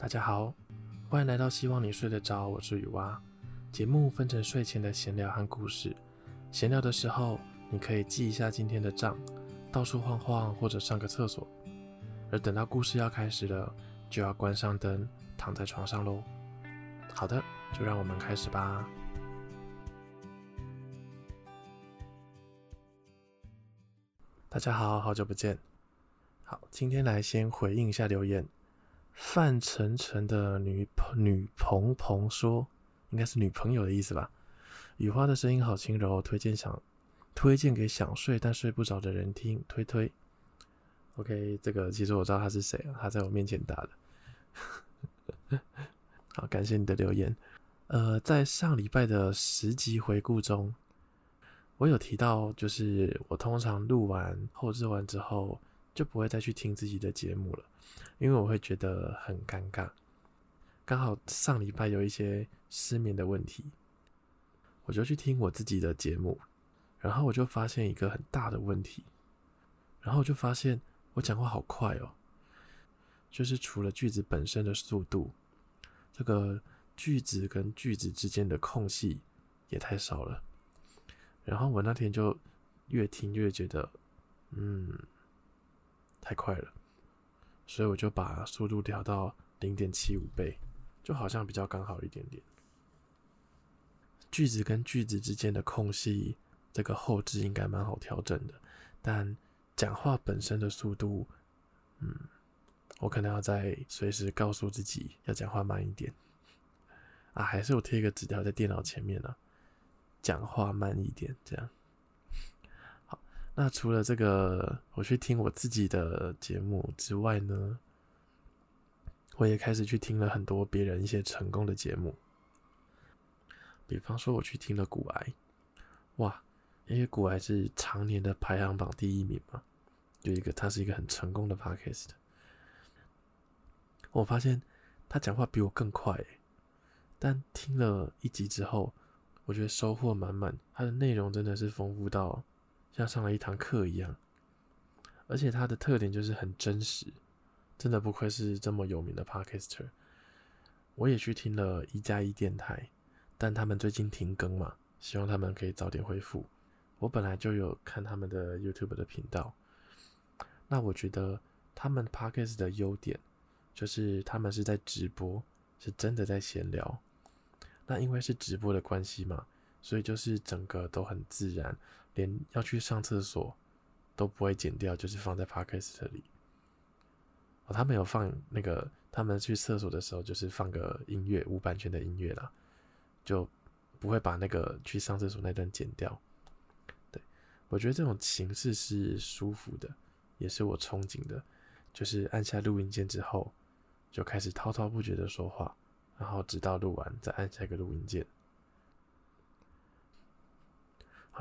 大家好，欢迎来到希望你睡得着，我是雨蛙。节目分成睡前的闲聊和故事。闲聊的时候，你可以记一下今天的账，到处晃晃或者上个厕所。而等到故事要开始了，就要关上灯，躺在床上喽。好的，就让我们开始吧。大家好，好久不见。好，今天来先回应一下留言。范丞丞的女朋女朋朋说，应该是女朋友的意思吧。雨花的声音好轻柔，推荐想推荐给想睡但睡不着的人听，推推。OK，这个其实我知道他是谁啊，他在我面前打的。好，感谢你的留言。呃，在上礼拜的十集回顾中，我有提到，就是我通常录完后置完之后，就不会再去听自己的节目了。因为我会觉得很尴尬，刚好上礼拜有一些失眠的问题，我就去听我自己的节目，然后我就发现一个很大的问题，然后我就发现我讲话好快哦，就是除了句子本身的速度，这个句子跟句子之间的空隙也太少了，然后我那天就越听越觉得，嗯，太快了。所以我就把速度调到零点七五倍，就好像比较刚好一点点。句子跟句子之间的空隙，这个后置应该蛮好调整的。但讲话本身的速度，嗯，我可能要再随时告诉自己要讲话慢一点。啊，还是我贴一个纸条在电脑前面呢，讲话慢一点，这样。那除了这个，我去听我自己的节目之外呢，我也开始去听了很多别人一些成功的节目。比方说，我去听了古癌，哇，因为古癌是常年的排行榜第一名嘛，有一个他是一个很成功的 podcast。我发现他讲话比我更快，但听了一集之后，我觉得收获满满，他的内容真的是丰富到。像上了一堂课一样，而且它的特点就是很真实，真的不愧是这么有名的 Podcaster。我也去听了一加一电台，但他们最近停更嘛，希望他们可以早点恢复。我本来就有看他们的 YouTube 的频道，那我觉得他们 Podcast 的优点就是他们是在直播，是真的在闲聊。那因为是直播的关系嘛，所以就是整个都很自然。连要去上厕所都不会剪掉，就是放在 Podcast 里。哦，他们有放那个，他们去厕所的时候就是放个音乐，无版权的音乐啦，就不会把那个去上厕所那段剪掉。对，我觉得这种形式是舒服的，也是我憧憬的，就是按下录音键之后就开始滔滔不绝的说话，然后直到录完再按下一个录音键。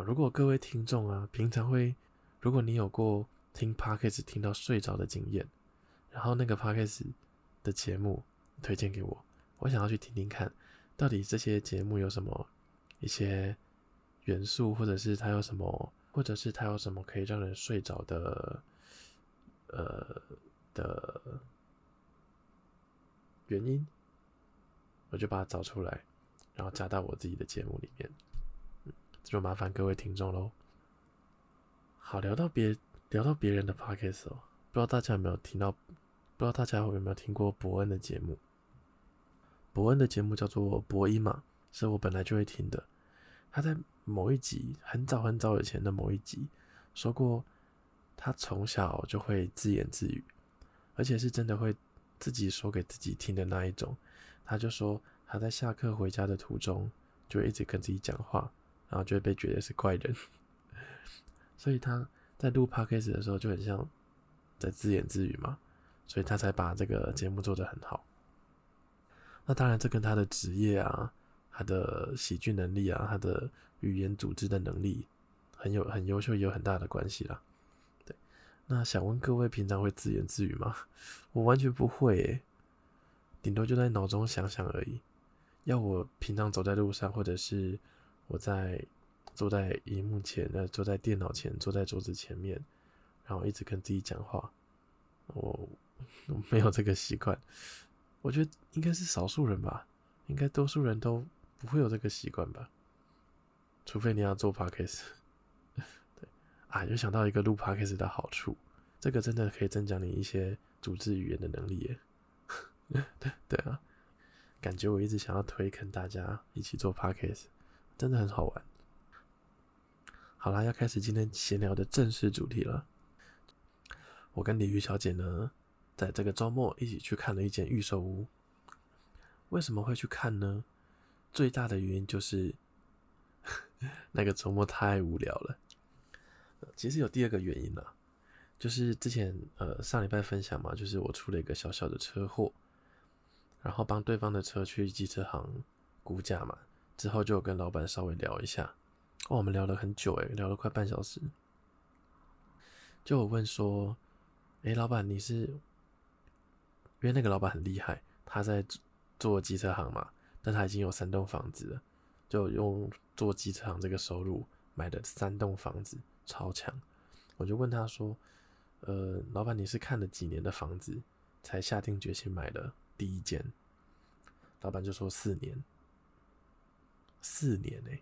如果各位听众啊，平常会，如果你有过听 Podcast 听到睡着的经验，然后那个 Podcast 的节目推荐给我，我想要去听听看，到底这些节目有什么一些元素，或者是它有什么，或者是它有什么可以让人睡着的，呃的原因，我就把它找出来，然后加到我自己的节目里面。就麻烦各位听众喽。好，聊到别聊到别人的 podcast 哦，不知道大家有没有听到？不知道大家有没有听过伯恩的节目？伯恩的节目叫做博音嘛，是我本来就会听的。他在某一集很早很早以前的某一集说过，他从小就会自言自语，而且是真的会自己说给自己听的那一种。他就说他在下课回家的途中就一直跟自己讲话。然后就会被觉得是怪人，所以他在录 podcast 的时候就很像在自言自语嘛，所以他才把这个节目做得很好。那当然，这跟他的职业啊、他的喜剧能力啊、他的语言组织的能力很有很优秀，也有很大的关系啦。对，那想问各位，平常会自言自语吗？我完全不会诶，顶多就在脑中想想而已。要我平常走在路上，或者是我在坐在荧幕前，呃，坐在电脑前，坐在桌子前面，然后一直跟自己讲话。我，没有这个习惯，我觉得应该是少数人吧，应该多数人都不会有这个习惯吧，除非你要做 podcast。对啊，又想到一个录 podcast 的好处，这个真的可以增强你一些组织语言的能力。对啊，感觉我一直想要推坑大家一起做 podcast，真的很好玩。好啦，要开始今天闲聊的正式主题了。我跟鲤鱼小姐呢，在这个周末一起去看了一间预售屋。为什么会去看呢？最大的原因就是 那个周末太无聊了。其实有第二个原因啦，就是之前呃上礼拜分享嘛，就是我出了一个小小的车祸，然后帮对方的车去机车行估价嘛，之后就跟老板稍微聊一下。哦，我们聊了很久诶，聊了快半小时。就我问说。哎，老板，你是因为那个老板很厉害，他在做机车行嘛，但他已经有三栋房子了，就用做机车行这个收入买的三栋房子，超强。我就问他说：“呃，老板，你是看了几年的房子才下定决心买的第一间？”老板就说：“四年，四年哎。”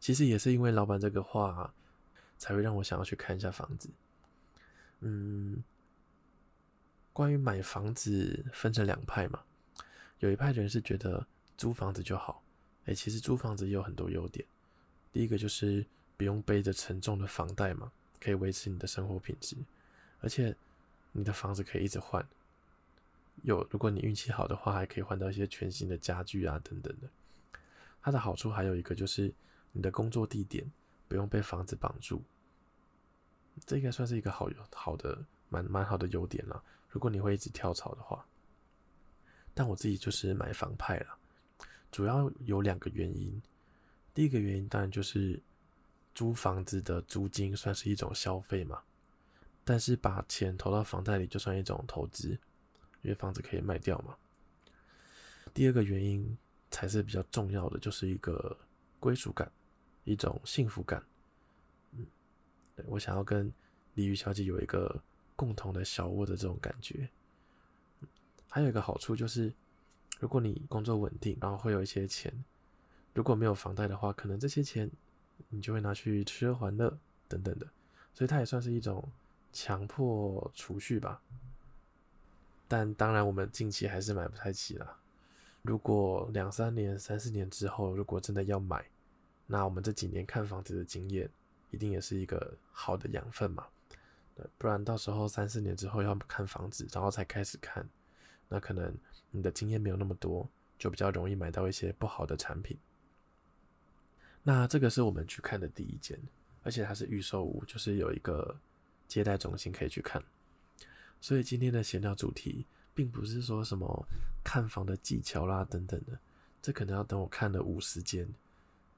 其实也是因为老板这个话，才会让我想要去看一下房子。嗯，关于买房子分成两派嘛，有一派人是觉得租房子就好，哎、其实租房子也有很多优点。第一个就是不用背着沉重的房贷嘛，可以维持你的生活品质，而且你的房子可以一直换，有如果你运气好的话，还可以换到一些全新的家具啊等等的。它的好处还有一个就是你的工作地点不用被房子绑住。这应该算是一个好好的蛮蛮好的优点了。如果你会一直跳槽的话，但我自己就是买房派了，主要有两个原因。第一个原因当然就是租房子的租金算是一种消费嘛，但是把钱投到房贷里就算一种投资，因为房子可以卖掉嘛。第二个原因才是比较重要的，就是一个归属感，一种幸福感。嗯，对我想要跟鲤鱼小姐有一个共同的小窝的这种感觉。还有一个好处就是，如果你工作稳定，然后会有一些钱，如果没有房贷的话，可能这些钱你就会拿去吃喝玩乐等等的，所以它也算是一种强迫储蓄吧。但当然，我们近期还是买不太起啦。如果两三年、三四年之后，如果真的要买，那我们这几年看房子的经验。一定也是一个好的养分嘛，不然到时候三四年之后要看房子，然后才开始看，那可能你的经验没有那么多，就比较容易买到一些不好的产品。那这个是我们去看的第一间，而且它是预售屋，就是有一个接待中心可以去看。所以今天的闲聊主题，并不是说什么看房的技巧啦等等的，这可能要等我看了五十间。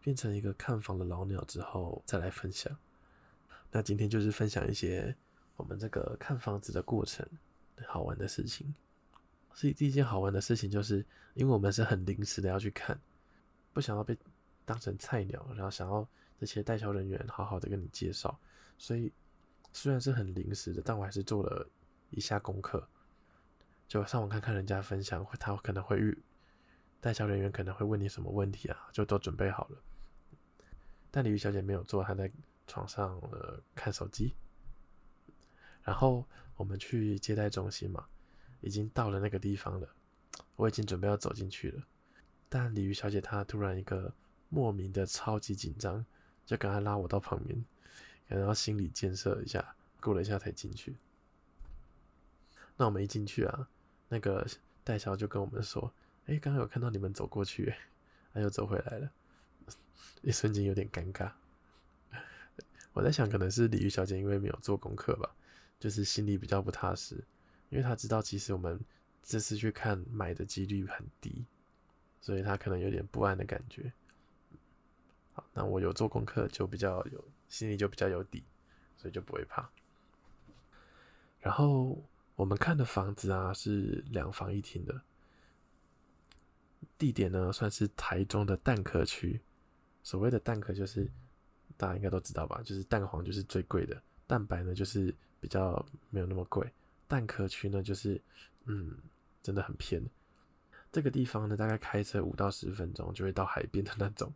变成一个看房的老鸟之后再来分享。那今天就是分享一些我们这个看房子的过程好玩的事情。所以第一件好玩的事情就是，因为我们是很临时的要去看，不想要被当成菜鸟，然后想要这些代销人员好好的跟你介绍，所以虽然是很临时的，但我还是做了一下功课，就上网看看人家分享，他可能会遇代销人员可能会问你什么问题啊，就都准备好了。但鲤鱼小姐没有做，她在床上呃看手机。然后我们去接待中心嘛，已经到了那个地方了，我已经准备要走进去了。但鲤鱼小姐她突然一个莫名的超级紧张，就赶快拉我到旁边，可能要心理建设一下，过了一下才进去。那我们一进去啊，那个代销就跟我们说：“哎，刚刚有看到你们走过去，哎，又走回来了。”一瞬间有点尴尬，我在想，可能是李玉小姐因为没有做功课吧，就是心里比较不踏实，因为她知道其实我们这次去看买的几率很低，所以她可能有点不安的感觉。好，那我有做功课，就比较有心里就比较有底，所以就不会怕。然后我们看的房子啊是两房一厅的，地点呢算是台中的蛋壳区。所谓的蛋壳就是大家应该都知道吧，就是蛋黄就是最贵的，蛋白呢就是比较没有那么贵。蛋壳区呢就是嗯，真的很偏。这个地方呢，大概开车五到十分钟就会到海边的那种。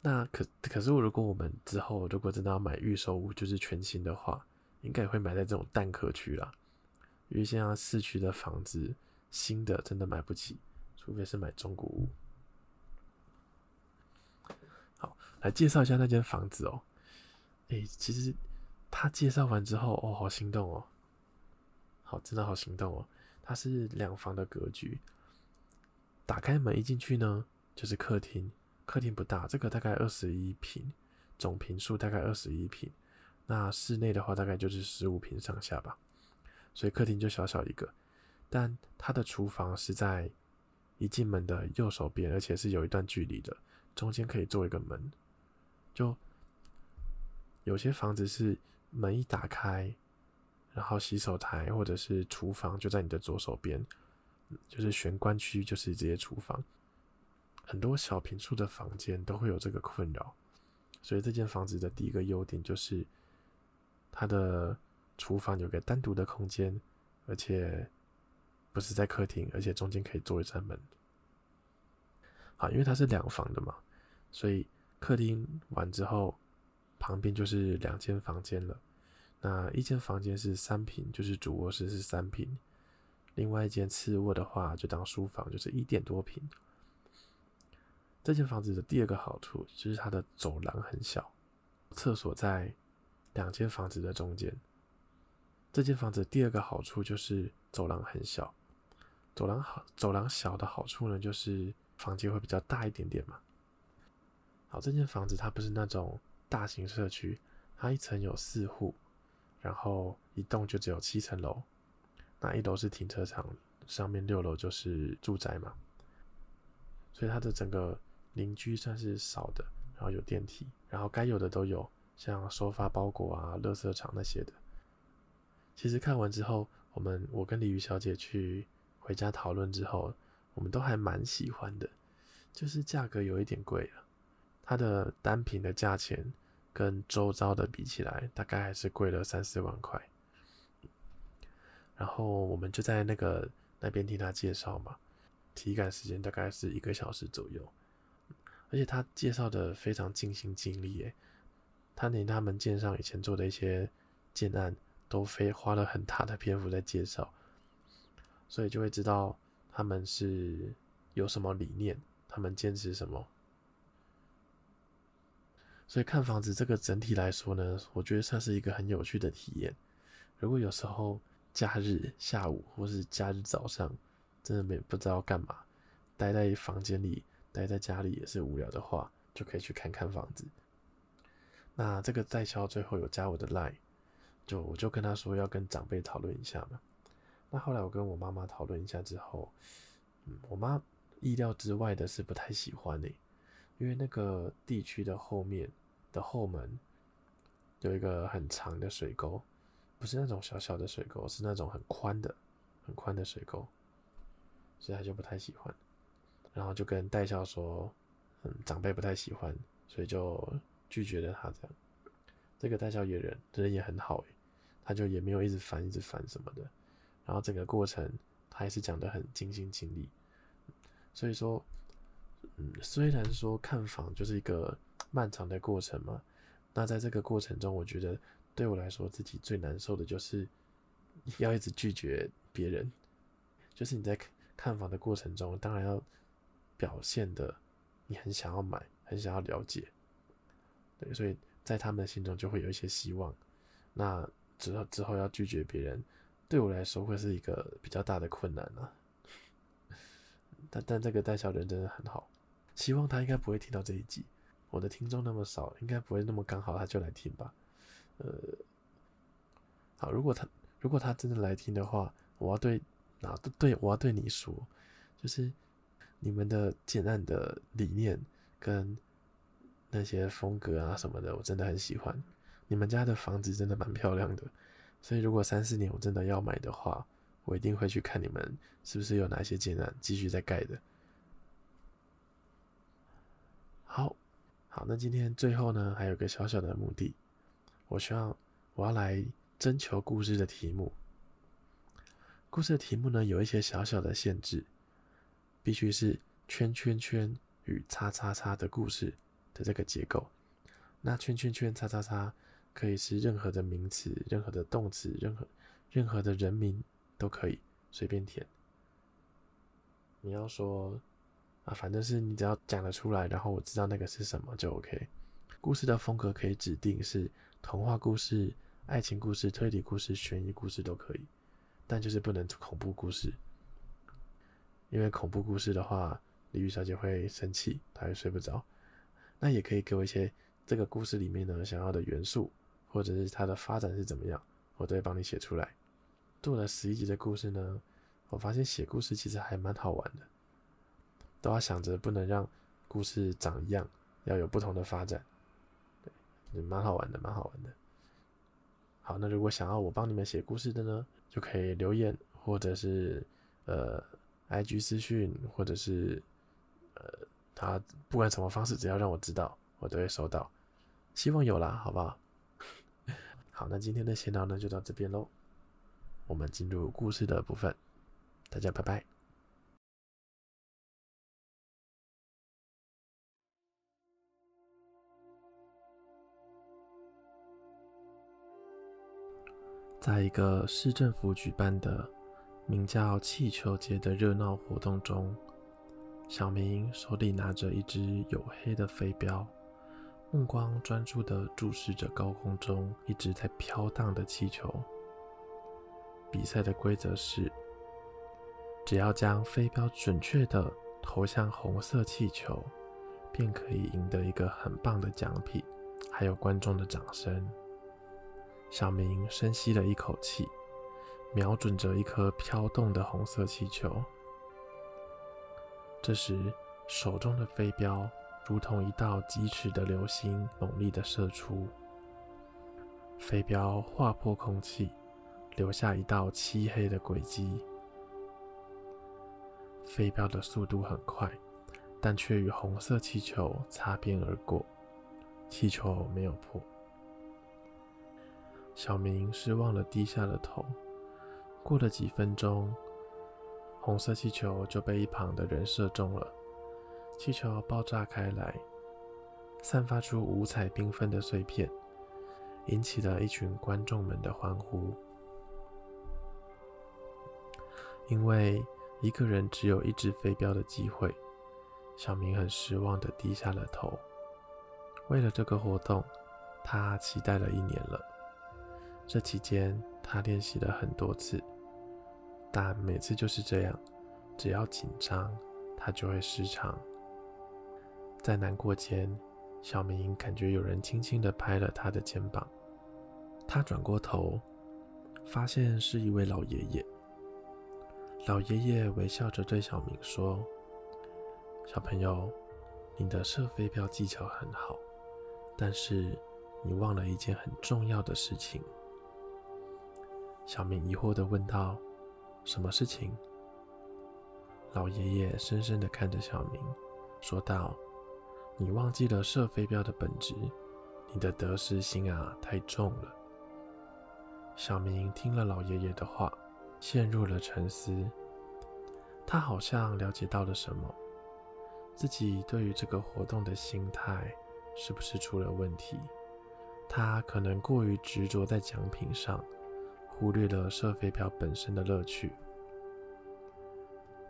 那可可是，如果我们之后如果真的要买预售屋，就是全新的话，应该也会买在这种蛋壳区啦。因为现在市区的房子新的真的买不起，除非是买中古屋。好，来介绍一下那间房子哦。诶，其实他介绍完之后，哦，好心动哦。好，真的好心动哦。它是两房的格局，打开门一进去呢，就是客厅。客厅不大，这个大概二十一平，总坪数大概二十一平。那室内的话，大概就是十五平上下吧。所以客厅就小小一个，但它的厨房是在一进门的右手边，而且是有一段距离的，中间可以做一个门。就有些房子是门一打开。然后洗手台或者是厨房就在你的左手边，就是玄关区，就是这些厨房。很多小平数的房间都会有这个困扰，所以这间房子的第一个优点就是它的厨房有个单独的空间，而且不是在客厅，而且中间可以做一扇门。好，因为它是两房的嘛，所以客厅完之后，旁边就是两间房间了。那一间房间是三平，就是主卧室是三平，另外一间次卧的话就当书房，就是一点多平。这间房子的第二个好处就是它的走廊很小，厕所在两间房子的中间。这间房子第二个好处就是走廊很小，走廊好，走廊小的好处呢就是房间会比较大一点点嘛。好，这间房子它不是那种大型社区，它一层有四户。然后一栋就只有七层楼，那一楼是停车场，上面六楼就是住宅嘛，所以它的整个邻居算是少的，然后有电梯，然后该有的都有，像收发包裹啊、垃圾场那些的。其实看完之后，我们我跟鲤鱼小姐去回家讨论之后，我们都还蛮喜欢的，就是价格有一点贵了，它的单品的价钱。跟周遭的比起来，大概还是贵了三四万块。然后我们就在那个那边听他介绍嘛，体感时间大概是一个小时左右，而且他介绍的非常尽心尽力耶，他连他们建上以前做的一些建案都非花了很大的篇幅在介绍，所以就会知道他们是有什么理念，他们坚持什么。所以看房子这个整体来说呢，我觉得算是一个很有趣的体验。如果有时候假日下午或是假日早上，真的没不知道干嘛，待在房间里，待在家里也是无聊的话，就可以去看看房子。那这个代销最后有加我的 line，就我就跟他说要跟长辈讨论一下嘛。那后来我跟我妈妈讨论一下之后，嗯，我妈意料之外的是不太喜欢诶，因为那个地区的后面。的后门有一个很长的水沟，不是那种小小的水沟，是那种很宽的、很宽的水沟，所以他就不太喜欢。然后就跟代销说，嗯，长辈不太喜欢，所以就拒绝了他这样。这个代销野人人也很好诶，他就也没有一直烦、一直烦什么的。然后整个过程他也是讲得很尽心尽力。所以说，嗯，虽然说看房就是一个。漫长的过程嘛，那在这个过程中，我觉得对我来说自己最难受的就是 要一直拒绝别人。就是你在看房的过程中，当然要表现的你很想要买，很想要了解，对，所以在他们的心中就会有一些希望。那之后之后要拒绝别人，对我来说会是一个比较大的困难啊。但但这个代销人真的很好，希望他应该不会听到这一集。我的听众那么少，应该不会那么刚好他就来听吧？呃，好，如果他如果他真的来听的话，我要对哪都对，我要对你说，就是你们的建案的理念跟那些风格啊什么的，我真的很喜欢。你们家的房子真的蛮漂亮的，所以如果三四年我真的要买的话，我一定会去看你们是不是有哪些建案继续在盖的。好。好，那今天最后呢，还有个小小的目的，我希望我要来征求故事的题目。故事的题目呢，有一些小小的限制，必须是圈圈圈与叉叉叉的故事的这个结构。那圈圈圈叉叉叉可以是任何的名词、任何的动词、任何任何的人名都可以随便填。你要说啊，反正是你只要讲得出来，然后我知道那个是什么就 OK。故事的风格可以指定是童话故事、爱情故事、推理故事、悬疑故事都可以。但就是不能恐怖故事，因为恐怖故事的话，鲤鱼小姐会生气，她会睡不着。那也可以给我一些这个故事里面呢想要的元素，或者是它的发展是怎么样，我都会帮你写出来。做了十一集的故事呢，我发现写故事其实还蛮好玩的，都要想着不能让故事长一样，要有不同的发展，对，蛮好玩的，蛮好玩的。好，那如果想要我帮你们写故事的呢？就可以留言，或者是呃，IG 私讯，或者是呃，他不管什么方式，只要让我知道，我都会收到。希望有啦，好不好？好，那今天的闲聊呢，就到这边喽。我们进入故事的部分，大家拜拜。在一个市政府举办的名叫“气球节”的热闹活动中，小明手里拿着一只黝黑的飞镖，目光专注地注视着高空中一直在飘荡的气球。比赛的规则是：只要将飞镖准确地投向红色气球，便可以赢得一个很棒的奖品，还有观众的掌声。小明深吸了一口气，瞄准着一颗飘动的红色气球。这时，手中的飞镖如同一道疾驰的流星，猛力地射出。飞镖划破空气，留下一道漆黑的轨迹。飞镖的速度很快，但却与红色气球擦边而过，气球没有破。小明失望地低下了头。过了几分钟，红色气球就被一旁的人射中了，气球爆炸开来，散发出五彩缤纷的碎片，引起了一群观众们的欢呼。因为一个人只有一只飞镖的机会，小明很失望的低下了头。为了这个活动，他期待了一年了。这期间，他练习了很多次，但每次就是这样，只要紧张，他就会失常。在难过间，小明感觉有人轻轻地拍了他的肩膀。他转过头，发现是一位老爷爷。老爷爷微笑着对小明说：“小朋友，你的射飞镖技巧很好，但是你忘了一件很重要的事情。”小明疑惑地问道：“什么事情？”老爷爷深深的看着小明，说道：“你忘记了射飞镖的本质，你的得失心啊太重了。”小明听了老爷爷的话，陷入了沉思。他好像了解到了什么，自己对于这个活动的心态是不是出了问题？他可能过于执着在奖品上。忽略了射飞镖本身的乐趣。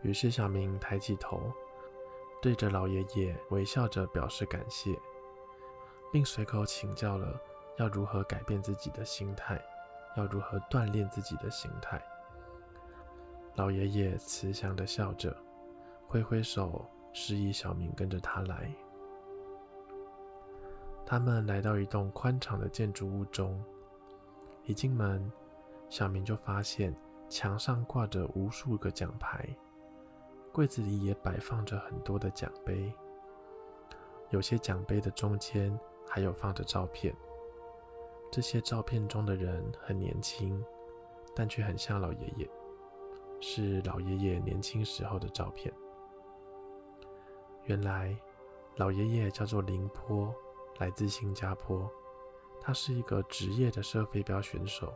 于是小明抬起头，对着老爷爷微笑着表示感谢，并随口请教了要如何改变自己的心态，要如何锻炼自己的心态。老爷爷慈祥地笑着，挥挥手示意小明跟着他来。他们来到一栋宽敞的建筑物中，一进门。小明就发现墙上挂着无数个奖牌，柜子里也摆放着很多的奖杯，有些奖杯的中间还有放着照片。这些照片中的人很年轻，但却很像老爷爷，是老爷爷年轻时候的照片。原来，老爷爷叫做林波，来自新加坡，他是一个职业的射飞镖选手。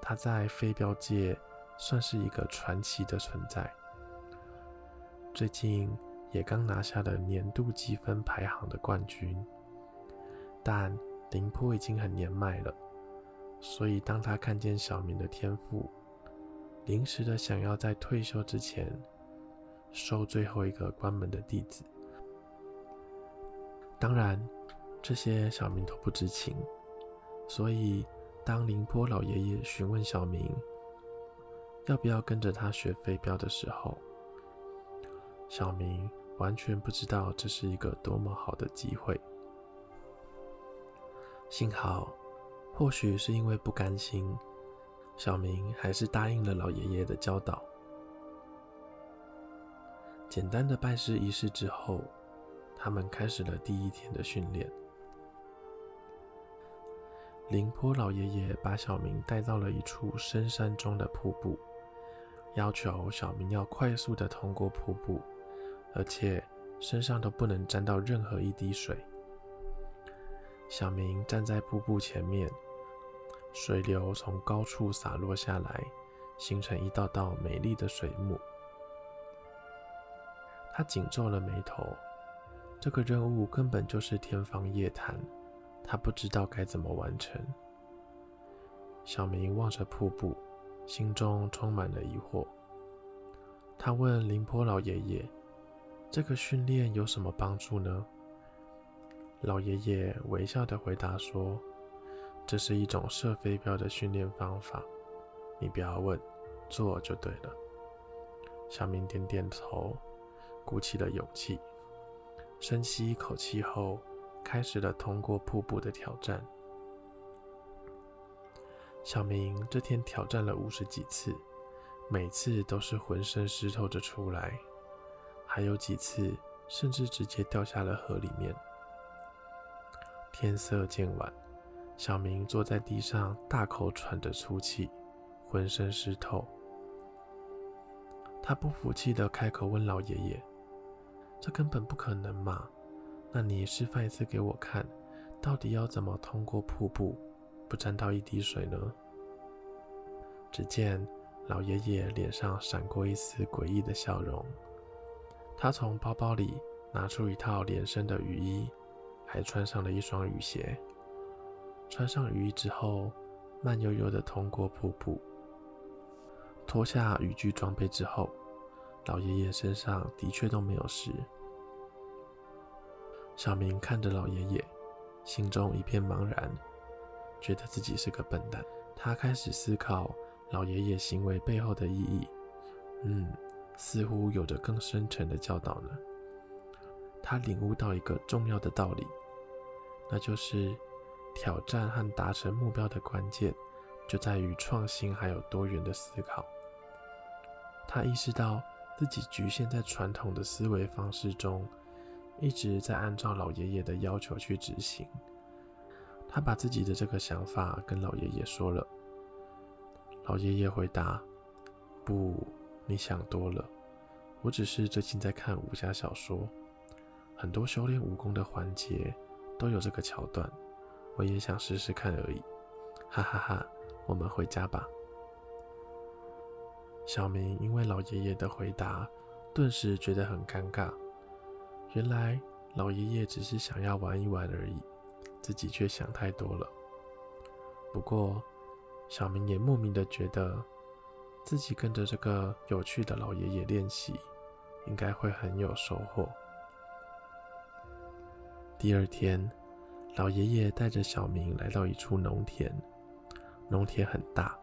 他在飞镖界算是一个传奇的存在。最近也刚拿下了年度积分排行的冠军，但林波已经很年迈了，所以当他看见小明的天赋，临时的想要在退休之前收最后一个关门的弟子。当然，这些小明都不知情，所以当凌波老爷爷询问小明要不要跟着他学飞镖的时候，小明完全不知道这是一个多么好的机会。幸好，或许是因为不甘心，小明还是答应了老爷爷的教导。简单的拜师仪式之后，他们开始了第一天的训练。凌波老爷爷把小明带到了一处深山中的瀑布，要求小明要快速的通过瀑布。而且身上都不能沾到任何一滴水。小明站在瀑布前面，水流从高处洒落下来，形成一道道美丽的水幕。他紧皱了眉头，这个任务根本就是天方夜谭，他不知道该怎么完成。小明望着瀑布，心中充满了疑惑。他问凌波老爷爷。这个训练有什么帮助呢？老爷爷微笑地回答说：“这是一种射飞镖的训练方法，你不要问，做就对了。”小明点点头，鼓起了勇气，深吸一口气后，开始了通过瀑布的挑战。小明这天挑战了五十几次，每次都是浑身湿透着出来。还有几次，甚至直接掉下了河里面。天色渐晚，小明坐在地上，大口喘着粗气，浑身湿透。他不服气的开口问老爷爷：“这根本不可能嘛？那你示范一次给我看，到底要怎么通过瀑布，不沾到一滴水呢？”只见老爷爷脸上闪过一丝诡异的笑容。他从包包里拿出一套连身的雨衣，还穿上了一双雨鞋。穿上雨衣之后，慢悠悠地通过瀑布。脱下雨具装备之后，老爷爷身上的确都没有湿。小明看着老爷爷，心中一片茫然，觉得自己是个笨蛋。他开始思考老爷爷行为背后的意义。嗯。似乎有着更深沉的教导呢。他领悟到一个重要的道理，那就是挑战和达成目标的关键就在于创新还有多元的思考。他意识到自己局限在传统的思维方式中，一直在按照老爷爷的要求去执行。他把自己的这个想法跟老爷爷说了。老爷爷回答：“不。”你想多了，我只是最近在看武侠小说，很多修炼武功的环节都有这个桥段，我也想试试看而已。哈哈哈，我们回家吧。小明因为老爷爷的回答，顿时觉得很尴尬。原来老爷爷只是想要玩一玩而已，自己却想太多了。不过，小明也莫名的觉得。自己跟着这个有趣的老爷爷练习，应该会很有收获。第二天，老爷爷带着小明来到一处农田，农田很大，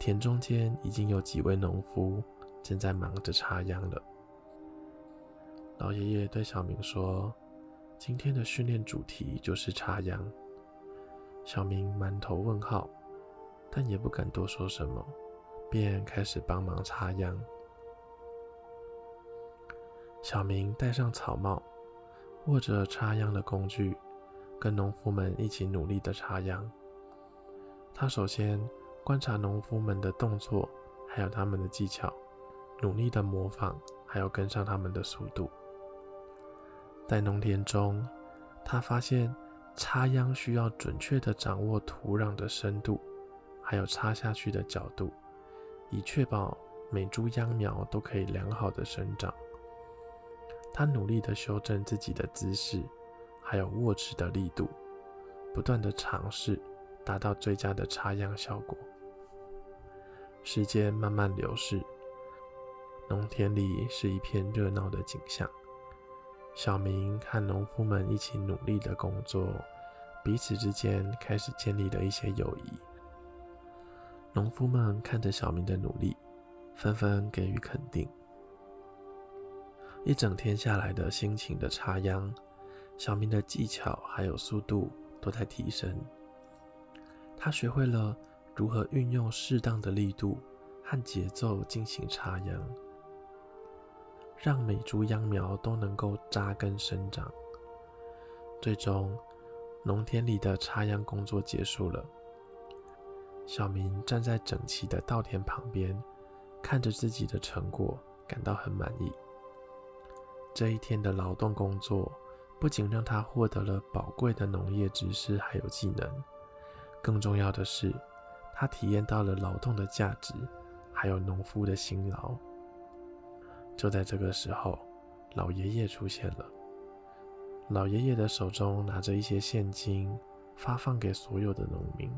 田中间已经有几位农夫正在忙着插秧了。老爷爷对小明说：“今天的训练主题就是插秧。”小明满头问号，但也不敢多说什么。便开始帮忙插秧。小明戴上草帽，握着插秧的工具，跟农夫们一起努力的插秧。他首先观察农夫们的动作，还有他们的技巧，努力的模仿，还要跟上他们的速度。在农田中，他发现插秧需要准确的掌握土壤的深度，还有插下去的角度。以确保每株秧苗都可以良好的生长。他努力的修正自己的姿势，还有握持的力度，不断的尝试，达到最佳的插秧效果。时间慢慢流逝，农田里是一片热闹的景象。小明和农夫们一起努力的工作，彼此之间开始建立了一些友谊。农夫们看着小明的努力，纷纷给予肯定。一整天下来的心勤的插秧，小明的技巧还有速度都在提升。他学会了如何运用适当的力度和节奏进行插秧，让每株秧苗都能够扎根生长。最终，农田里的插秧工作结束了。小明站在整齐的稻田旁边，看着自己的成果，感到很满意。这一天的劳动工作，不仅让他获得了宝贵的农业知识还有技能，更重要的是，他体验到了劳动的价值，还有农夫的辛劳。就在这个时候，老爷爷出现了。老爷爷的手中拿着一些现金，发放给所有的农民。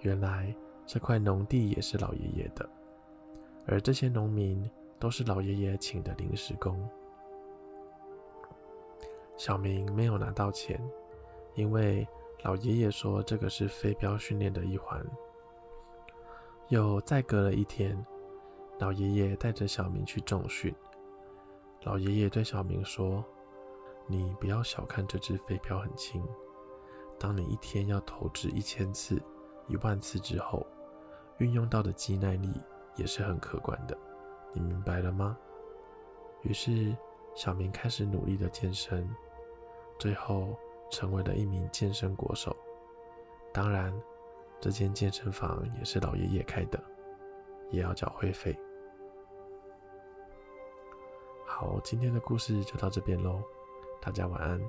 原来这块农地也是老爷爷的，而这些农民都是老爷爷请的临时工。小明没有拿到钱，因为老爷爷说这个是飞镖训练的一环。又再隔了一天，老爷爷带着小明去重训。老爷爷对小明说：“你不要小看这只飞镖，很轻。当你一天要投掷一千次。”一万次之后，运用到的肌耐力也是很可观的，你明白了吗？于是，小明开始努力的健身，最后成为了一名健身国手。当然，这间健身房也是老爷爷开的，也要缴会费。好，今天的故事就到这边喽，大家晚安。